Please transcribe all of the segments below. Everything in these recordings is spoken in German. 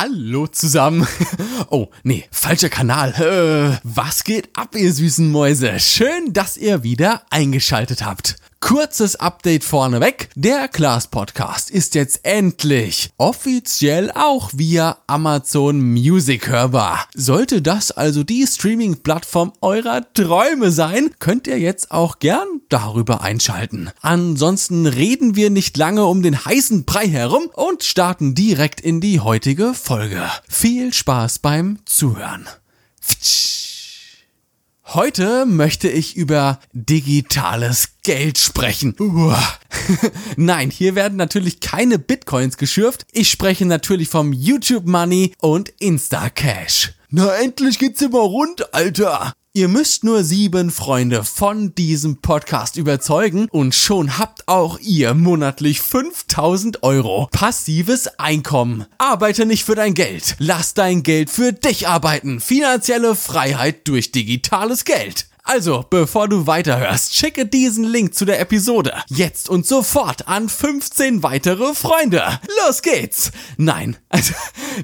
Hallo zusammen. Oh, nee, falscher Kanal. Äh, was geht ab, ihr süßen Mäuse? Schön, dass ihr wieder eingeschaltet habt. Kurzes Update vorneweg. Der Class Podcast ist jetzt endlich offiziell auch via Amazon Music hörbar. Sollte das also die Streaming-Plattform eurer Träume sein, könnt ihr jetzt auch gern darüber einschalten. Ansonsten reden wir nicht lange um den heißen Brei herum und starten direkt in die heutige Folge. Viel Spaß beim Zuhören. Pftsch. Heute möchte ich über digitales Geld sprechen. Nein, hier werden natürlich keine Bitcoins geschürft. Ich spreche natürlich vom YouTube Money und Insta Cash. Na endlich geht's immer rund, Alter. Ihr müsst nur sieben Freunde von diesem Podcast überzeugen und schon habt auch ihr monatlich 5000 Euro passives Einkommen. Arbeite nicht für dein Geld. Lass dein Geld für dich arbeiten. Finanzielle Freiheit durch digitales Geld. Also, bevor du weiterhörst, schicke diesen Link zu der Episode jetzt und sofort an 15 weitere Freunde. Los geht's! Nein, also,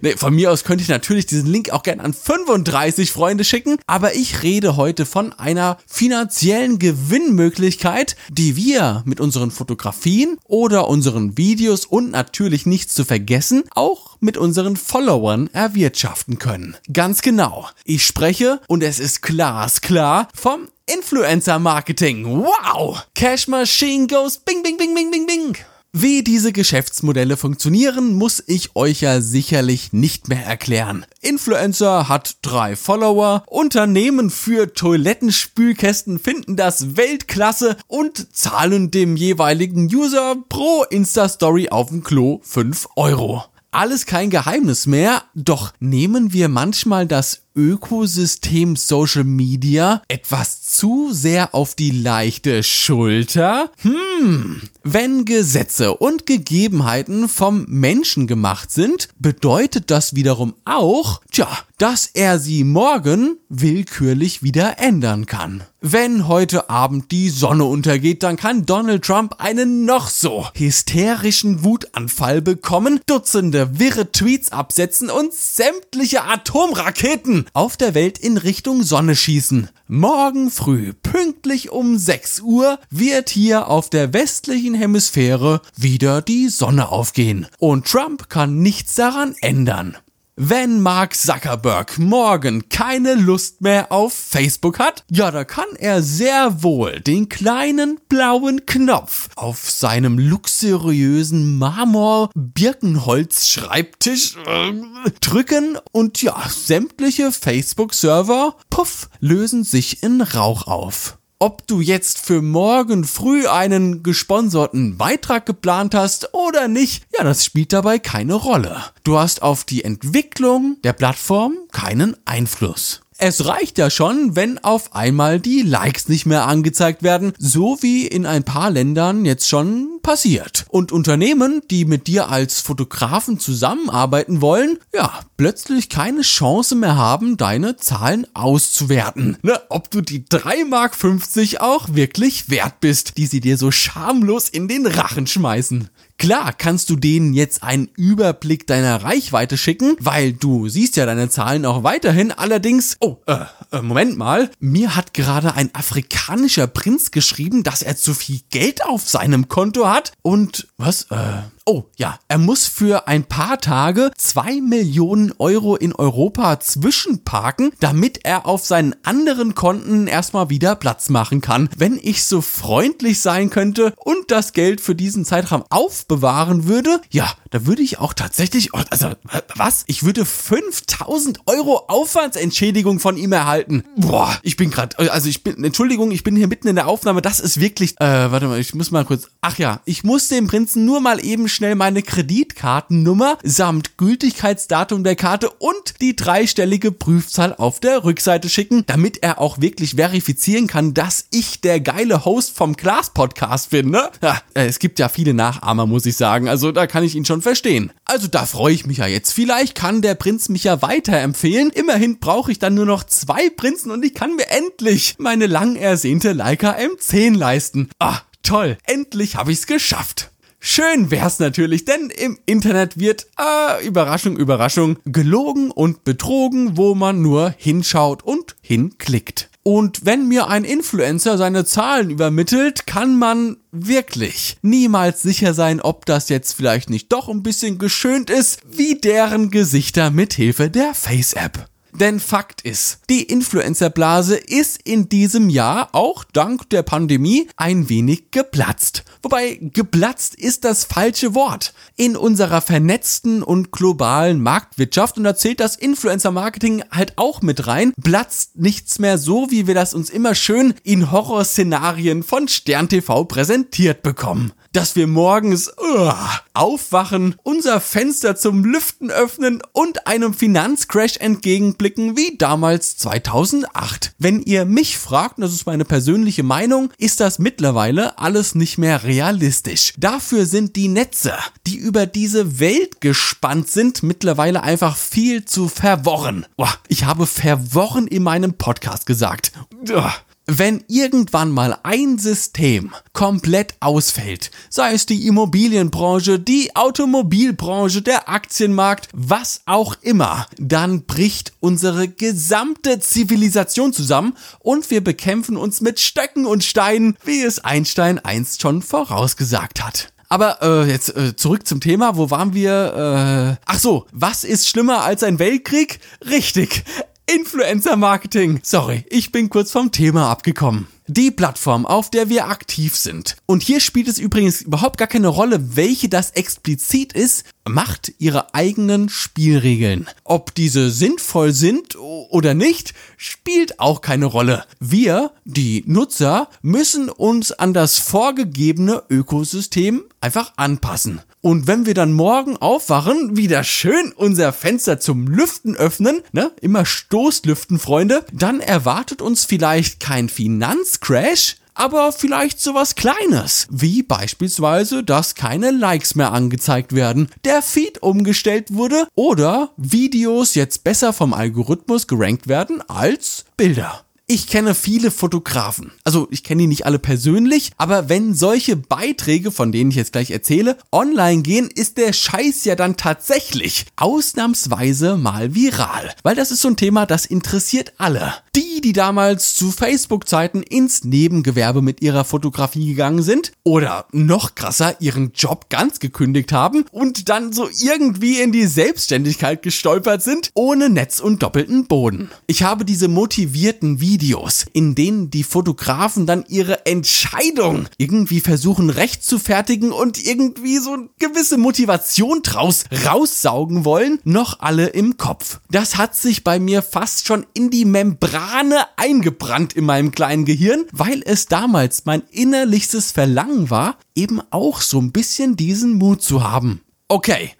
nee, von mir aus könnte ich natürlich diesen Link auch gerne an 35 Freunde schicken, aber ich rede heute von einer finanziellen Gewinnmöglichkeit, die wir mit unseren Fotografien oder unseren Videos und natürlich nichts zu vergessen, auch mit unseren Followern erwirtschaften können. Ganz genau. Ich spreche, und es ist glasklar, vom Influencer Marketing. Wow! Cash Machine goes bing, bing, bing, bing, bing, bing. Wie diese Geschäftsmodelle funktionieren, muss ich euch ja sicherlich nicht mehr erklären. Influencer hat drei Follower, Unternehmen für Toilettenspülkästen finden das Weltklasse und zahlen dem jeweiligen User pro Insta-Story auf dem Klo 5 Euro. Alles kein Geheimnis mehr, doch nehmen wir manchmal das Ökosystem Social Media etwas zu sehr auf die leichte Schulter? Hm, wenn Gesetze und Gegebenheiten vom Menschen gemacht sind, bedeutet das wiederum auch, tja, dass er sie morgen willkürlich wieder ändern kann. Wenn heute Abend die Sonne untergeht, dann kann Donald Trump einen noch so hysterischen Wutanfall bekommen, Dutzende wirre Tweets absetzen und sämtliche Atomraketen auf der Welt in Richtung Sonne schießen. Morgen früh, pünktlich um 6 Uhr, wird hier auf der westlichen Hemisphäre wieder die Sonne aufgehen. Und Trump kann nichts daran ändern. Wenn Mark Zuckerberg morgen keine Lust mehr auf Facebook hat, ja, da kann er sehr wohl den kleinen blauen Knopf auf seinem luxuriösen Marmor-Birkenholz-Schreibtisch äh, drücken und ja, sämtliche Facebook-Server, puff, lösen sich in Rauch auf ob du jetzt für morgen früh einen gesponserten Beitrag geplant hast oder nicht, ja, das spielt dabei keine Rolle. Du hast auf die Entwicklung der Plattform keinen Einfluss. Es reicht ja schon, wenn auf einmal die Likes nicht mehr angezeigt werden, so wie in ein paar Ländern jetzt schon passiert. Und Unternehmen, die mit dir als Fotografen zusammenarbeiten wollen, ja, plötzlich keine Chance mehr haben, deine Zahlen auszuwerten. Ne, ob du die 3,50 Mark auch wirklich wert bist, die sie dir so schamlos in den Rachen schmeißen. Klar kannst du denen jetzt einen Überblick deiner Reichweite schicken, weil du siehst ja deine Zahlen auch weiterhin. Allerdings, oh, äh, äh, Moment mal, mir hat gerade ein afrikanischer Prinz geschrieben, dass er zu viel Geld auf seinem Konto hat. Und was, äh, Oh ja, er muss für ein paar Tage zwei Millionen Euro in Europa zwischenparken, damit er auf seinen anderen Konten erstmal wieder Platz machen kann. Wenn ich so freundlich sein könnte und das Geld für diesen Zeitraum aufbewahren würde, ja, da würde ich auch tatsächlich, oh, also was? Ich würde 5000 Euro Aufwandsentschädigung von ihm erhalten. Boah, ich bin gerade, also ich bin, Entschuldigung, ich bin hier mitten in der Aufnahme. Das ist wirklich, äh, warte mal, ich muss mal kurz, ach ja, ich muss dem Prinzen nur mal eben schnell meine Kreditkartennummer samt Gültigkeitsdatum der Karte und die dreistellige Prüfzahl auf der Rückseite schicken, damit er auch wirklich verifizieren kann, dass ich der geile Host vom Glas Podcast bin, ne? Ja, äh, es gibt ja viele Nachahmer, muss ich sagen. Also da kann ich ihn schon verstehen. Also da freue ich mich ja jetzt. Vielleicht kann der Prinz mich ja weiterempfehlen. Immerhin brauche ich dann nur noch zwei Prinzen und ich kann mir endlich meine lang ersehnte Leica M10 leisten. Ah, toll. Endlich habe ich's geschafft. Schön wär's natürlich, denn im Internet wird, äh, Überraschung, Überraschung, gelogen und betrogen, wo man nur hinschaut und hinklickt. Und wenn mir ein Influencer seine Zahlen übermittelt, kann man wirklich niemals sicher sein, ob das jetzt vielleicht nicht doch ein bisschen geschönt ist, wie deren Gesichter mithilfe der Face-App. Denn Fakt ist, die Influencerblase ist in diesem Jahr auch dank der Pandemie ein wenig geplatzt. Wobei geplatzt ist das falsche Wort. In unserer vernetzten und globalen Marktwirtschaft, und da zählt das Influencer-Marketing halt auch mit rein, platzt nichts mehr so, wie wir das uns immer schön in Horrorszenarien von Stern TV präsentiert bekommen dass wir morgens uh, aufwachen, unser Fenster zum Lüften öffnen und einem Finanzcrash entgegenblicken wie damals 2008. Wenn ihr mich fragt, das ist meine persönliche Meinung, ist das mittlerweile alles nicht mehr realistisch. Dafür sind die Netze, die über diese Welt gespannt sind, mittlerweile einfach viel zu verworren. Ich habe verworren in meinem Podcast gesagt. Uah. Wenn irgendwann mal ein System komplett ausfällt, sei es die Immobilienbranche, die Automobilbranche, der Aktienmarkt, was auch immer, dann bricht unsere gesamte Zivilisation zusammen und wir bekämpfen uns mit Stöcken und Steinen, wie es Einstein einst schon vorausgesagt hat. Aber äh, jetzt äh, zurück zum Thema. Wo waren wir? Äh, ach so, was ist schlimmer als ein Weltkrieg? Richtig, Influencer-Marketing. Sorry, ich bin kurz vom Thema abgekommen. Die Plattform, auf der wir aktiv sind. Und hier spielt es übrigens überhaupt gar keine Rolle, welche das explizit ist, macht ihre eigenen Spielregeln. Ob diese sinnvoll sind oder nicht, spielt auch keine Rolle. Wir, die Nutzer, müssen uns an das vorgegebene Ökosystem einfach anpassen. Und wenn wir dann morgen aufwachen, wieder schön unser Fenster zum Lüften öffnen, ne, immer Stoßlüften, Freunde, dann erwartet uns vielleicht kein Finanzcrash, aber vielleicht sowas Kleines, wie beispielsweise, dass keine Likes mehr angezeigt werden, der Feed umgestellt wurde oder Videos jetzt besser vom Algorithmus gerankt werden als Bilder. Ich kenne viele Fotografen. Also ich kenne die nicht alle persönlich, aber wenn solche Beiträge, von denen ich jetzt gleich erzähle, online gehen, ist der Scheiß ja dann tatsächlich ausnahmsweise mal viral. Weil das ist so ein Thema, das interessiert alle. Die, die damals zu Facebook-Zeiten ins Nebengewerbe mit ihrer Fotografie gegangen sind oder noch krasser ihren Job ganz gekündigt haben und dann so irgendwie in die Selbstständigkeit gestolpert sind, ohne Netz und doppelten Boden. Ich habe diese motivierten Videos Videos, in denen die Fotografen dann ihre Entscheidung irgendwie versuchen recht zu fertigen und irgendwie so eine gewisse Motivation draus raussaugen wollen, noch alle im Kopf. Das hat sich bei mir fast schon in die Membrane eingebrannt in meinem kleinen Gehirn, weil es damals mein innerlichstes Verlangen war, eben auch so ein bisschen diesen Mut zu haben. Okay,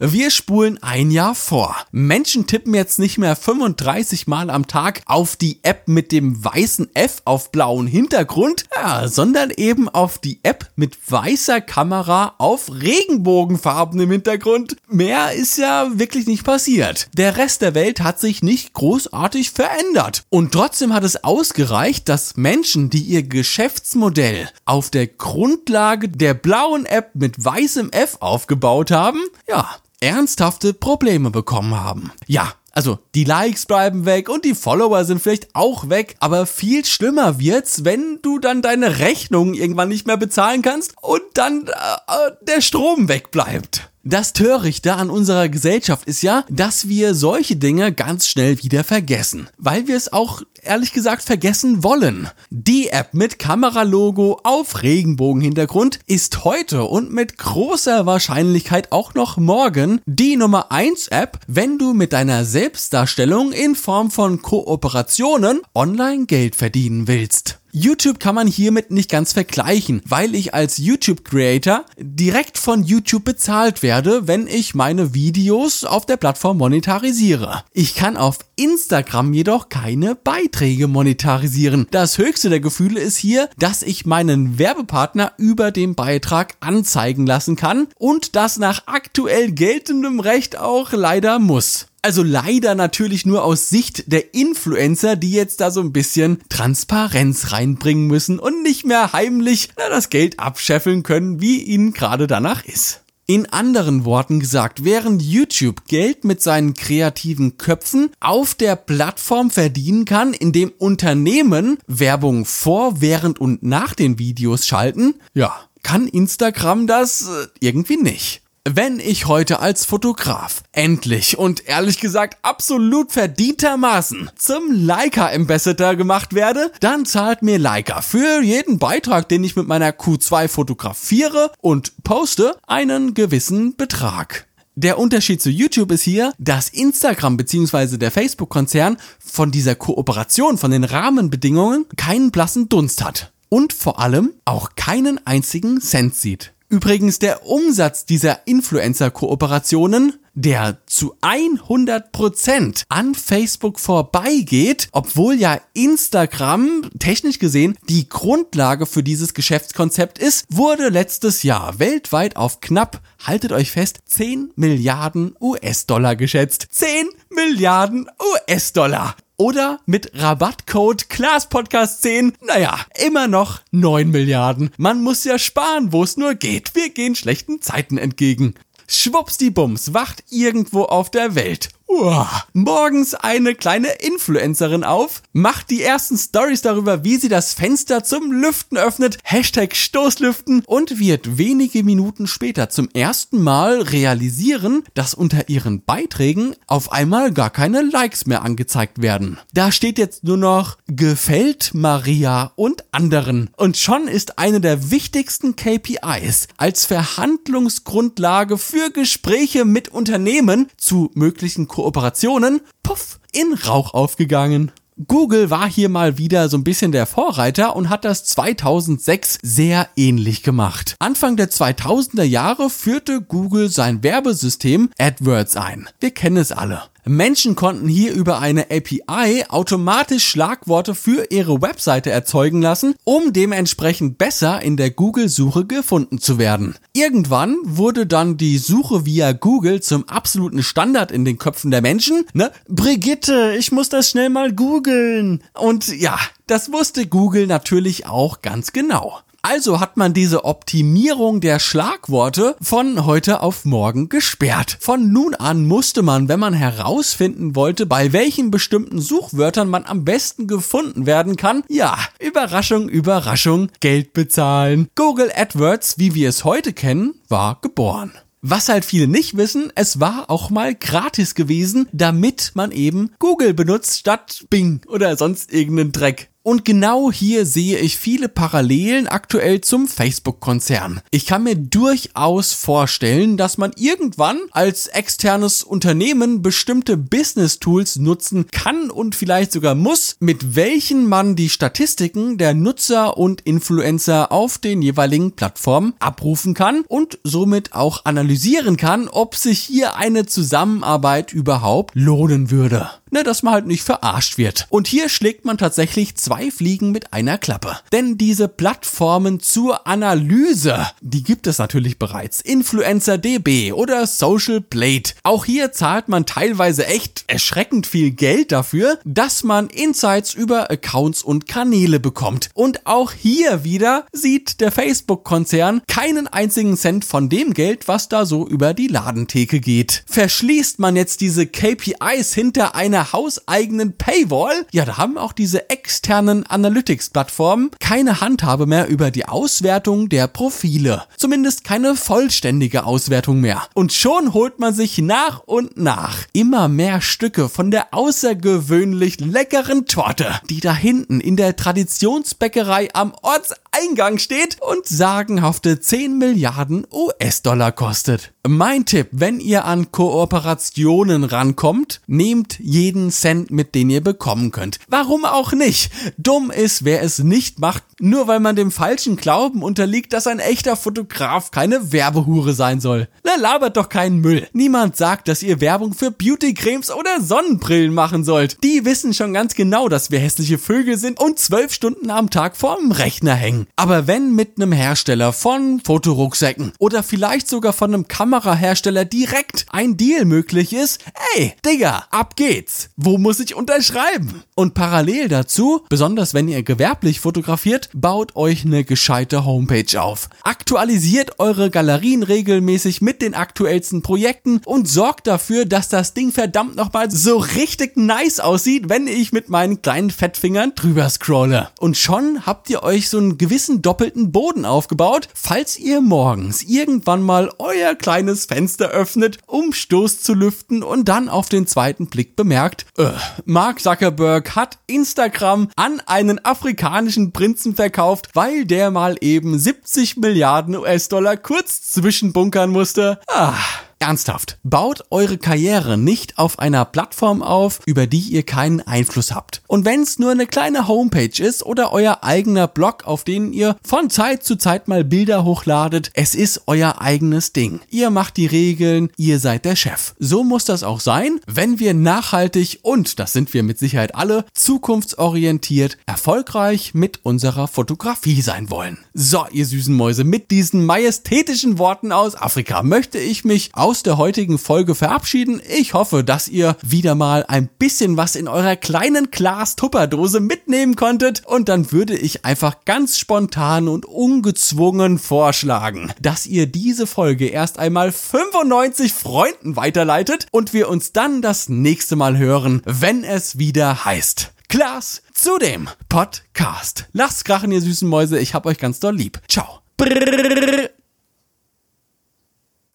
wir spulen ein Jahr vor. Menschen tippen jetzt nicht mehr 35 Mal am Tag auf die App mit dem weißen F auf blauen Hintergrund, ja, sondern eben auf die App mit weißer Kamera auf regenbogenfarbenem Hintergrund. Mehr ist ja wirklich nicht passiert. Der Rest der Welt hat sich nicht großartig verändert. Und trotzdem hat es ausgereicht, dass Menschen, die ihr Geschäftsmodell auf der Grundlage der blauen App mit weißem F auf aufgebaut haben, ja, ernsthafte Probleme bekommen haben. Ja, also die Likes bleiben weg und die Follower sind vielleicht auch weg, aber viel schlimmer wird's, wenn du dann deine Rechnungen irgendwann nicht mehr bezahlen kannst und dann äh, äh der Strom wegbleibt. Das Törichte an unserer Gesellschaft ist ja, dass wir solche Dinge ganz schnell wieder vergessen, weil wir es auch ehrlich gesagt vergessen wollen. Die App mit Kameralogo auf Regenbogenhintergrund ist heute und mit großer Wahrscheinlichkeit auch noch morgen die Nummer 1 App, wenn du mit deiner Selbstdarstellung in Form von Kooperationen online Geld verdienen willst. YouTube kann man hiermit nicht ganz vergleichen, weil ich als YouTube-Creator direkt von YouTube bezahlt werde, wenn ich meine Videos auf der Plattform monetarisiere. Ich kann auf Instagram jedoch keine Beiträge monetarisieren. Das höchste der Gefühle ist hier, dass ich meinen Werbepartner über den Beitrag anzeigen lassen kann und das nach aktuell geltendem Recht auch leider muss. Also leider natürlich nur aus Sicht der Influencer, die jetzt da so ein bisschen Transparenz reinbringen müssen und nicht mehr heimlich na, das Geld abscheffeln können, wie ihnen gerade danach ist. In anderen Worten gesagt, während YouTube Geld mit seinen kreativen Köpfen auf der Plattform verdienen kann, indem Unternehmen Werbung vor, während und nach den Videos schalten, ja, kann Instagram das äh, irgendwie nicht. Wenn ich heute als Fotograf endlich und ehrlich gesagt absolut verdientermaßen zum Leica Ambassador gemacht werde, dann zahlt mir Leica für jeden Beitrag, den ich mit meiner Q2 fotografiere und poste, einen gewissen Betrag. Der Unterschied zu YouTube ist hier, dass Instagram bzw. der Facebook-Konzern von dieser Kooperation, von den Rahmenbedingungen keinen blassen Dunst hat. Und vor allem auch keinen einzigen Cent sieht. Übrigens der Umsatz dieser Influencer-Kooperationen, der zu 100% an Facebook vorbeigeht, obwohl ja Instagram technisch gesehen die Grundlage für dieses Geschäftskonzept ist, wurde letztes Jahr weltweit auf knapp, haltet euch fest, 10 Milliarden US-Dollar geschätzt. 10 Milliarden US-Dollar oder mit Rabattcode ClassPodcast10, naja, immer noch 9 Milliarden. Man muss ja sparen, wo es nur geht. Wir gehen schlechten Zeiten entgegen. Schwuppsdiebums wacht irgendwo auf der Welt Uah. Morgens eine kleine Influencerin auf, macht die ersten Stories darüber, wie sie das Fenster zum Lüften öffnet, Hashtag Stoßlüften und wird wenige Minuten später zum ersten Mal realisieren, dass unter ihren Beiträgen auf einmal gar keine Likes mehr angezeigt werden. Da steht jetzt nur noch gefällt Maria und anderen. Und schon ist eine der wichtigsten KPIs als Verhandlungsgrundlage für Gespräche mit Unternehmen zu möglichen Kooperationen, puff, in Rauch aufgegangen. Google war hier mal wieder so ein bisschen der Vorreiter und hat das 2006 sehr ähnlich gemacht. Anfang der 2000er Jahre führte Google sein Werbesystem AdWords ein. Wir kennen es alle. Menschen konnten hier über eine API automatisch Schlagworte für ihre Webseite erzeugen lassen, um dementsprechend besser in der Google-Suche gefunden zu werden. Irgendwann wurde dann die Suche via Google zum absoluten Standard in den Köpfen der Menschen. Ne? Brigitte, ich muss das schnell mal googeln. Und ja, das wusste Google natürlich auch ganz genau. Also hat man diese Optimierung der Schlagworte von heute auf morgen gesperrt. Von nun an musste man, wenn man herausfinden wollte, bei welchen bestimmten Suchwörtern man am besten gefunden werden kann, ja, Überraschung, Überraschung, Geld bezahlen. Google AdWords, wie wir es heute kennen, war geboren. Was halt viele nicht wissen, es war auch mal gratis gewesen, damit man eben Google benutzt statt Bing oder sonst irgendeinen Dreck. Und genau hier sehe ich viele Parallelen aktuell zum Facebook-Konzern. Ich kann mir durchaus vorstellen, dass man irgendwann als externes Unternehmen bestimmte Business-Tools nutzen kann und vielleicht sogar muss, mit welchen man die Statistiken der Nutzer und Influencer auf den jeweiligen Plattformen abrufen kann und somit auch analysieren kann, ob sich hier eine Zusammenarbeit überhaupt lohnen würde ne, dass man halt nicht verarscht wird. Und hier schlägt man tatsächlich zwei Fliegen mit einer Klappe. Denn diese Plattformen zur Analyse, die gibt es natürlich bereits. Influencer DB oder Social Plate. Auch hier zahlt man teilweise echt erschreckend viel Geld dafür, dass man Insights über Accounts und Kanäle bekommt. Und auch hier wieder sieht der Facebook-Konzern keinen einzigen Cent von dem Geld, was da so über die Ladentheke geht. Verschließt man jetzt diese KPIs hinter einer hauseigenen Paywall, ja, da haben auch diese externen Analytics-Plattformen keine Handhabe mehr über die Auswertung der Profile. Zumindest keine vollständige Auswertung mehr. Und schon holt man sich nach und nach immer mehr Stücke von der außergewöhnlich leckeren Torte, die da hinten in der Traditionsbäckerei am Ortseingang steht und sagenhafte 10 Milliarden US-Dollar kostet. Mein Tipp, wenn ihr an Kooperationen rankommt, nehmt je jeden Cent mit, den ihr bekommen könnt. Warum auch nicht? Dumm ist, wer es nicht macht, nur weil man dem falschen Glauben unterliegt, dass ein echter Fotograf keine Werbehure sein soll. Na, labert doch keinen Müll. Niemand sagt, dass ihr Werbung für Beautycremes oder Sonnenbrillen machen sollt. Die wissen schon ganz genau, dass wir hässliche Vögel sind und zwölf Stunden am Tag vorm Rechner hängen. Aber wenn mit einem Hersteller von Fotorucksäcken oder vielleicht sogar von einem Kamerahersteller direkt ein Deal möglich ist, ey, Digga, ab geht's. Wo muss ich unterschreiben? Und parallel dazu, besonders wenn ihr gewerblich fotografiert, baut euch eine gescheite Homepage auf. Aktualisiert eure Galerien regelmäßig mit den aktuellsten Projekten und sorgt dafür, dass das Ding verdammt nochmal so richtig nice aussieht, wenn ich mit meinen kleinen Fettfingern drüber scrolle. Und schon habt ihr euch so einen gewissen doppelten Boden aufgebaut, falls ihr morgens irgendwann mal euer kleines Fenster öffnet, um Stoß zu lüften und dann auf den zweiten Blick bemerkt, äh, Mark Zuckerberg hat Instagram an einen afrikanischen Prinzen verkauft, weil der mal eben 70 Milliarden US-Dollar kurz zwischenbunkern musste. Ah. Ernsthaft, baut eure Karriere nicht auf einer Plattform auf, über die ihr keinen Einfluss habt. Und wenn es nur eine kleine Homepage ist oder euer eigener Blog, auf den ihr von Zeit zu Zeit mal Bilder hochladet, es ist euer eigenes Ding. Ihr macht die Regeln, ihr seid der Chef. So muss das auch sein, wenn wir nachhaltig und, das sind wir mit Sicherheit alle, zukunftsorientiert, erfolgreich mit unserer Fotografie sein wollen. So, ihr süßen Mäuse, mit diesen majestätischen Worten aus Afrika möchte ich mich aus der heutigen Folge verabschieden. Ich hoffe, dass ihr wieder mal ein bisschen was in eurer kleinen Glas-Tupperdose mitnehmen konntet und dann würde ich einfach ganz spontan und ungezwungen vorschlagen, dass ihr diese Folge erst einmal 95 Freunden weiterleitet und wir uns dann das nächste Mal hören, wenn es wieder heißt. Klaas zu dem Podcast. Lasst krachen, ihr süßen Mäuse. Ich hab euch ganz doll lieb. Ciao. Brrr.